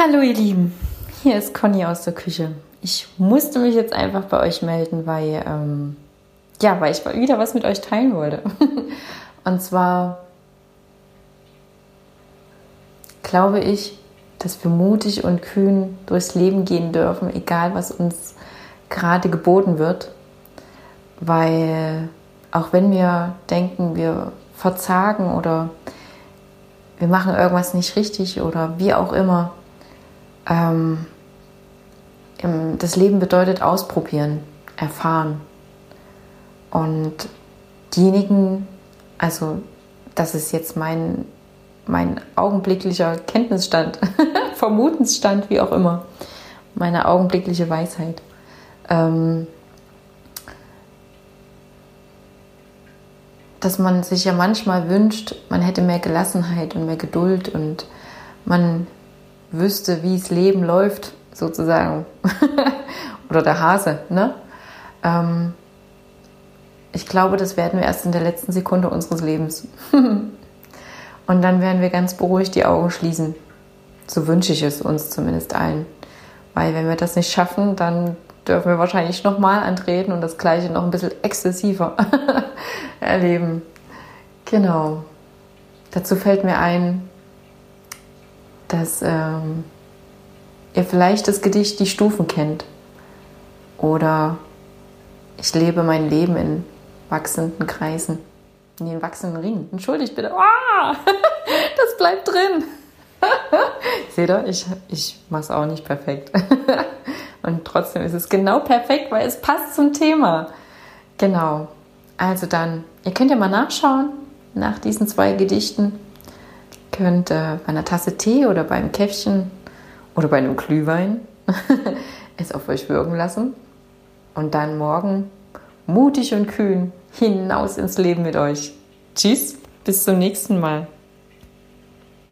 Hallo ihr Lieben, hier ist Conny aus der Küche. Ich musste mich jetzt einfach bei euch melden, weil, ähm, ja, weil ich wieder was mit euch teilen wollte. Und zwar glaube ich, dass wir mutig und kühn durchs Leben gehen dürfen, egal was uns gerade geboten wird. Weil auch wenn wir denken, wir verzagen oder wir machen irgendwas nicht richtig oder wie auch immer, ähm, das Leben bedeutet ausprobieren, erfahren. Und diejenigen, also das ist jetzt mein, mein augenblicklicher Kenntnisstand, Vermutensstand, wie auch immer, meine augenblickliche Weisheit. Ähm, dass man sich ja manchmal wünscht, man hätte mehr Gelassenheit und mehr Geduld und man wüsste, wie das Leben läuft, sozusagen. Oder der Hase, ne? Ähm, ich glaube, das werden wir erst in der letzten Sekunde unseres Lebens. Und dann werden wir ganz beruhigt die Augen schließen. So wünsche ich es uns zumindest allen. Weil wenn wir das nicht schaffen, dann dürfen wir wahrscheinlich nochmal antreten und das Gleiche noch ein bisschen exzessiver erleben. Genau. Dazu fällt mir ein, dass ähm, ihr vielleicht das Gedicht Die Stufen kennt. Oder ich lebe mein Leben in wachsenden Kreisen. In wachsenden Ringen. Entschuldigt bitte. Oh, das bleibt drin. Seht ihr, ich, ich mache es auch nicht perfekt. Und trotzdem ist es genau perfekt, weil es passt zum Thema. Genau. Also dann, ihr könnt ja mal nachschauen nach diesen zwei Gedichten könnt äh, bei einer Tasse Tee oder beim Käffchen oder bei einem Glühwein es auf euch wirken lassen und dann morgen mutig und kühn hinaus ins Leben mit euch. Tschüss, bis zum nächsten Mal.